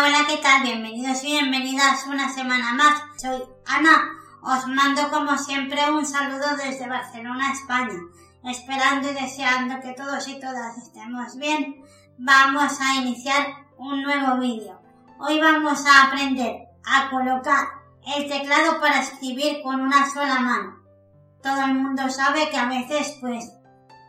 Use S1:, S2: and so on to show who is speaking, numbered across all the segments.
S1: Hola, ¿qué tal? Bienvenidos y bienvenidas una semana más. Soy Ana. Os mando como siempre un saludo desde Barcelona, España. Esperando y deseando que todos y todas estemos bien, vamos a iniciar un nuevo vídeo. Hoy vamos a aprender a colocar el teclado para escribir con una sola mano. Todo el mundo sabe que a veces, pues,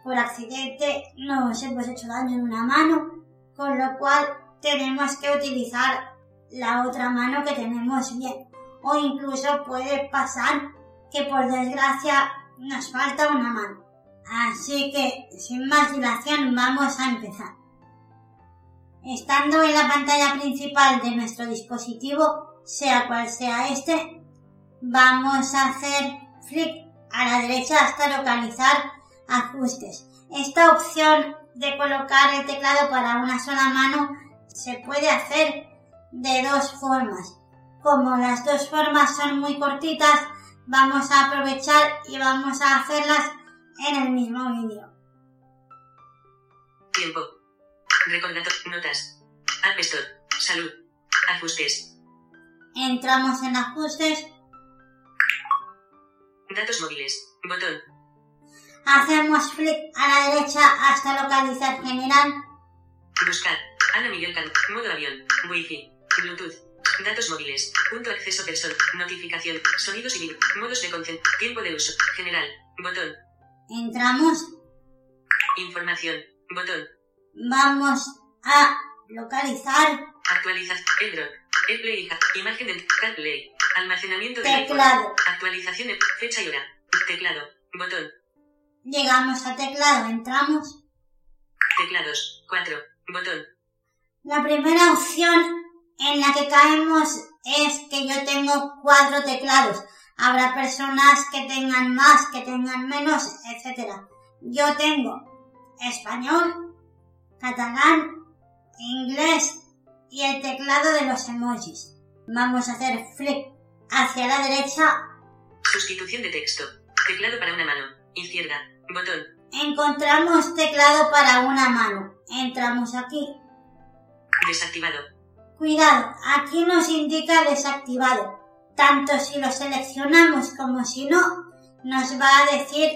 S1: por accidente nos hemos hecho daño en una mano, con lo cual tenemos que utilizar la otra mano que tenemos bien. O incluso puede pasar que por desgracia nos falta una mano. Así que, sin más dilación, vamos a empezar. Estando en la pantalla principal de nuestro dispositivo, sea cual sea este, vamos a hacer flick a la derecha hasta localizar ajustes. Esta opción de colocar el teclado para una sola mano se puede hacer de dos formas. Como las dos formas son muy cortitas, vamos a aprovechar y vamos a hacerlas en el mismo vídeo.
S2: Tiempo. Recordatorio. Notas. App Store. Salud. Ajustes.
S1: Entramos en ajustes,
S2: Datos móviles. Botón.
S1: hacemos flick a la derecha hasta localizar general,
S2: Buscar. Ana Miguel Can. Modo avión. Wi-Fi. Bluetooth. Datos móviles. Punto acceso persona. Notificación. Sonidos y link. Modos de concent. Tiempo de uso. General. Botón.
S1: entramos,
S2: Información. Botón.
S1: vamos a localizar
S2: Actualizar. AirDrop. AirPlay. Imagen del CarPlay. Almacenamiento iPhone.
S1: teclado.
S2: Actualización de fecha y hora. Teclado. Botón.
S1: Llegamos a teclado, entramos.
S2: Teclados. 4. Botón.
S1: La primera opción en la que caemos es que yo tengo cuatro teclados. Habrá personas que tengan más, que tengan menos, etc. Yo tengo español, catalán, inglés y el teclado de los emojis. Vamos a hacer flick hacia la derecha.
S2: Sustitución de texto. Teclado para una mano. Izquierda. Botón.
S1: Encontramos teclado para una mano. Entramos aquí.
S2: Desactivado.
S1: Cuidado, aquí nos indica desactivado. Tanto si lo seleccionamos como si no, nos va a decir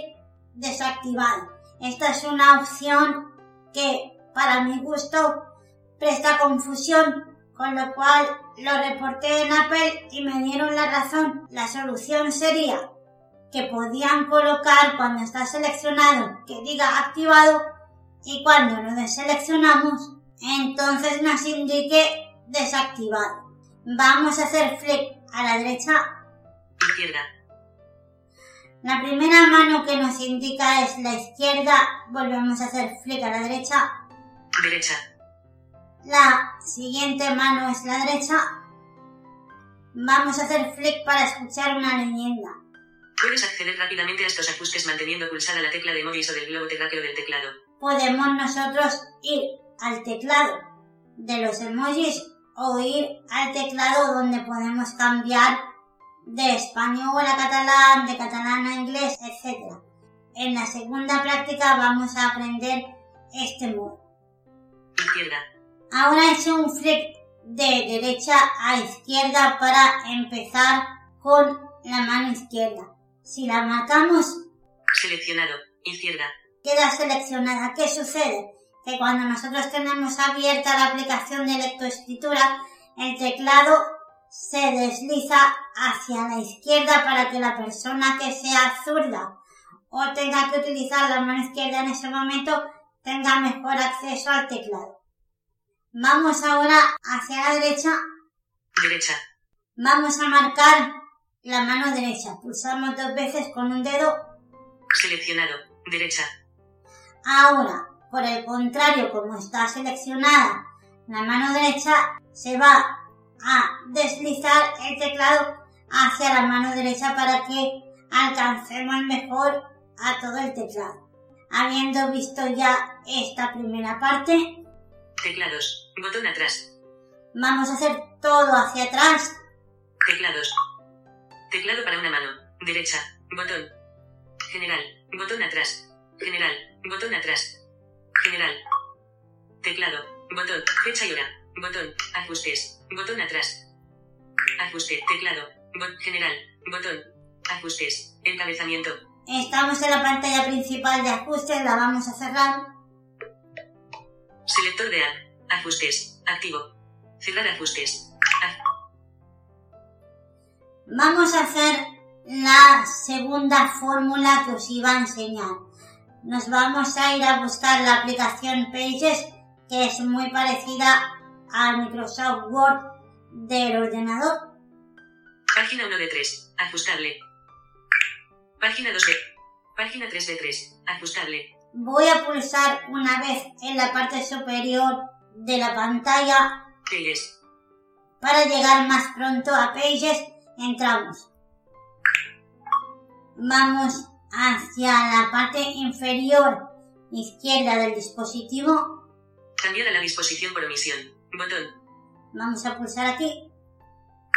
S1: desactivado. Esta es una opción que, para mi gusto, presta confusión, con lo cual lo reporté en Apple y me dieron la razón. La solución sería que podían colocar cuando está seleccionado que diga activado y cuando lo deseleccionamos, entonces nos indique desactivado. Vamos a hacer flick a la derecha.
S2: Izquierda.
S1: La primera mano que nos indica es la izquierda. Volvemos a hacer flick a la derecha.
S2: Derecha.
S1: La siguiente mano es la derecha. Vamos a hacer flick para escuchar una leyenda.
S2: Puedes acceder rápidamente a estos ajustes manteniendo pulsada la tecla de emojis o del globo terráqueo del teclado.
S1: Podemos nosotros ir al teclado de los emojis o ir al teclado donde podemos cambiar de español a catalán, de catalán a inglés, etc. En la segunda práctica vamos a aprender este modo.
S2: Izquierda.
S1: Ahora he hecho un flick de derecha a izquierda para empezar con la mano izquierda. Si la marcamos,
S2: Seleccionado. Izquierda.
S1: queda seleccionada. ¿Qué sucede? Que cuando nosotros tenemos abierta la aplicación de lectoescritura, el teclado se desliza hacia la izquierda para que la persona que sea zurda o tenga que utilizar la mano izquierda en ese momento tenga mejor acceso al teclado. Vamos ahora hacia la derecha.
S2: Derecha.
S1: Vamos a marcar la mano derecha. Pulsamos dos veces con un dedo.
S2: Seleccionado. Derecha.
S1: Ahora, por el contrario, como está seleccionada la mano derecha se va a deslizar el teclado hacia la mano derecha para que alcancemos mejor a todo el teclado. Habiendo visto ya esta primera parte,
S2: Teclados. Botón atrás.
S1: vamos a hacer todo hacia atrás.
S2: Teclados. Teclado para una mano. Derecha. Botón. General. Botón atrás. General. Botón atrás. General. Teclado. Botón. Fecha y hora. Botón. Ajustes. Botón atrás. Ajuste. Teclado. Bot. General. Botón. Ajustes. Encabezamiento.
S1: Estamos en la pantalla principal de ajustes, la vamos a cerrar.
S2: Selector de app. Ajustes. Activo. Cerrar ajustes. Aj-
S1: Vamos a hacer la segunda fórmula que os iba a enseñar. Nos vamos a ir a buscar la aplicación Pages, que es muy parecida al Microsoft Word del ordenador.
S2: Página 1 de 3. Ajustable. Página 2 de. Página 3 de 3. Ajustable.
S1: Voy a pulsar una vez en la parte superior de la pantalla
S2: Pages.
S1: para llegar más pronto a Pages. Entramos. Vamos hacia la parte inferior izquierda del dispositivo.
S2: Cambiar a la disposición por omisión. Botón.
S1: Vamos a pulsar aquí.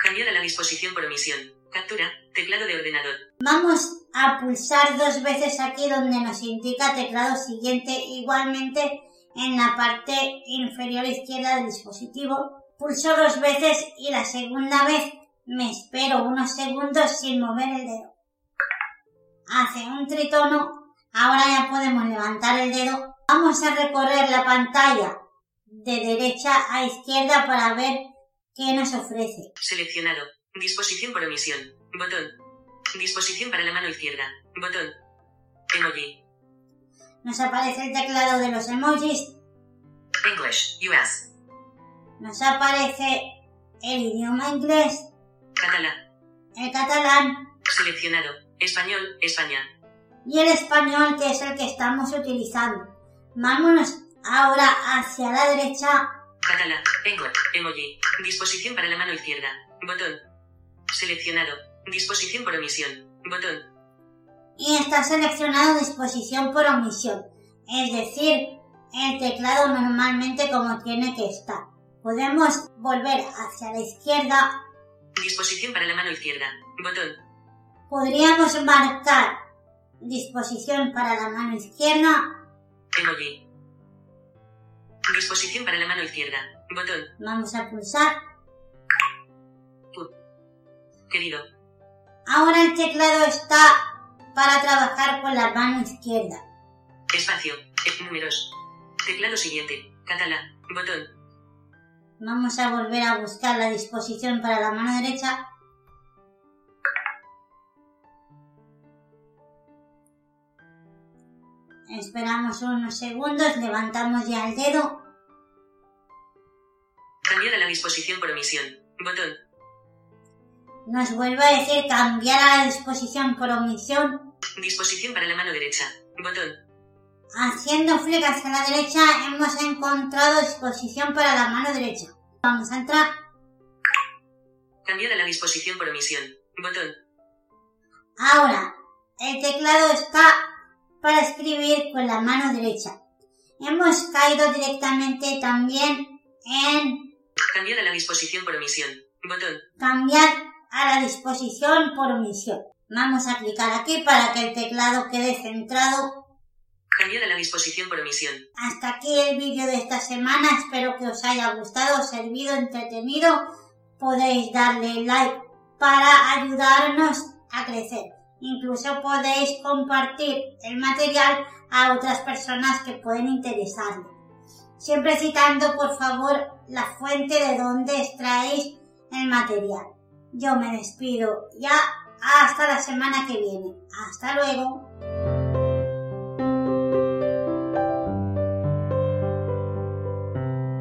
S2: Cambiar a la disposición por omisión. Captura. Teclado de ordenador.
S1: Vamos a pulsar dos veces aquí donde nos indica teclado siguiente igualmente en la parte inferior izquierda del dispositivo. Pulso dos veces y la segunda vez me espero unos segundos sin mover el dedo. Hace un tritono. Ahora ya podemos levantar el dedo. Vamos a recorrer la pantalla de derecha a izquierda para ver qué nos ofrece.
S2: Seleccionado. Disposición por omisión. Botón. Disposición para la mano izquierda. Botón. Emoji.
S1: Nos aparece el teclado de los emojis
S2: English. US.
S1: Nos aparece el idioma inglés,
S2: Catalán.
S1: el catalán
S2: Seleccionado. Español. España.
S1: y el español que es el que estamos utilizando. Vámonos ahora hacia la derecha.
S2: Catalán. English. Emoji. Disposición para la mano izquierda. Botón. Seleccionado. Disposición por omisión. Botón.
S1: y está seleccionado disposición por omisión, es decir, el teclado normalmente como tiene que estar. Podemos volver hacia la izquierda,
S2: Disposición para la mano izquierda. Botón.
S1: Podríamos marcar disposición para la mano izquierda,
S2: Emoji. Disposición para la mano izquierda. Botón.
S1: vamos a pulsar.
S2: Querido.
S1: Ahora el teclado está para trabajar con la mano izquierda.
S2: Espacio. Números. Teclado siguiente. Catalán. Botón.
S1: Vamos a volver a buscar la disposición para la mano derecha. Esperamos unos segundos, levantamos ya el dedo.
S2: Cambiar a la disposición por omisión. Botón.
S1: Nos vuelve a decir cambiar a la disposición por omisión.
S2: Disposición para la mano derecha. Botón.
S1: Haciendo flick hacia la derecha hemos encontrado disposición para la mano derecha. Vamos a entrar.
S2: Cambiar a la disposición por omisión. Botón.
S1: Ahora, el teclado está para escribir con la mano derecha. Hemos caído directamente también en
S2: Cambiar a la disposición por omisión. Botón.
S1: cambiar a la disposición por omisión. Vamos a clicar aquí para que el teclado quede centrado.
S2: Cambiar a la disposición por omisión.
S1: Hasta aquí el vídeo de esta semana. Espero que os haya gustado, servido, entretenido. Podéis darle like para ayudarnos a crecer. Incluso podéis compartir el material a otras personas que pueden interesarle. Siempre citando, por favor, la fuente de donde extraéis el material. Yo me despido ya hasta la semana que viene. Hasta luego.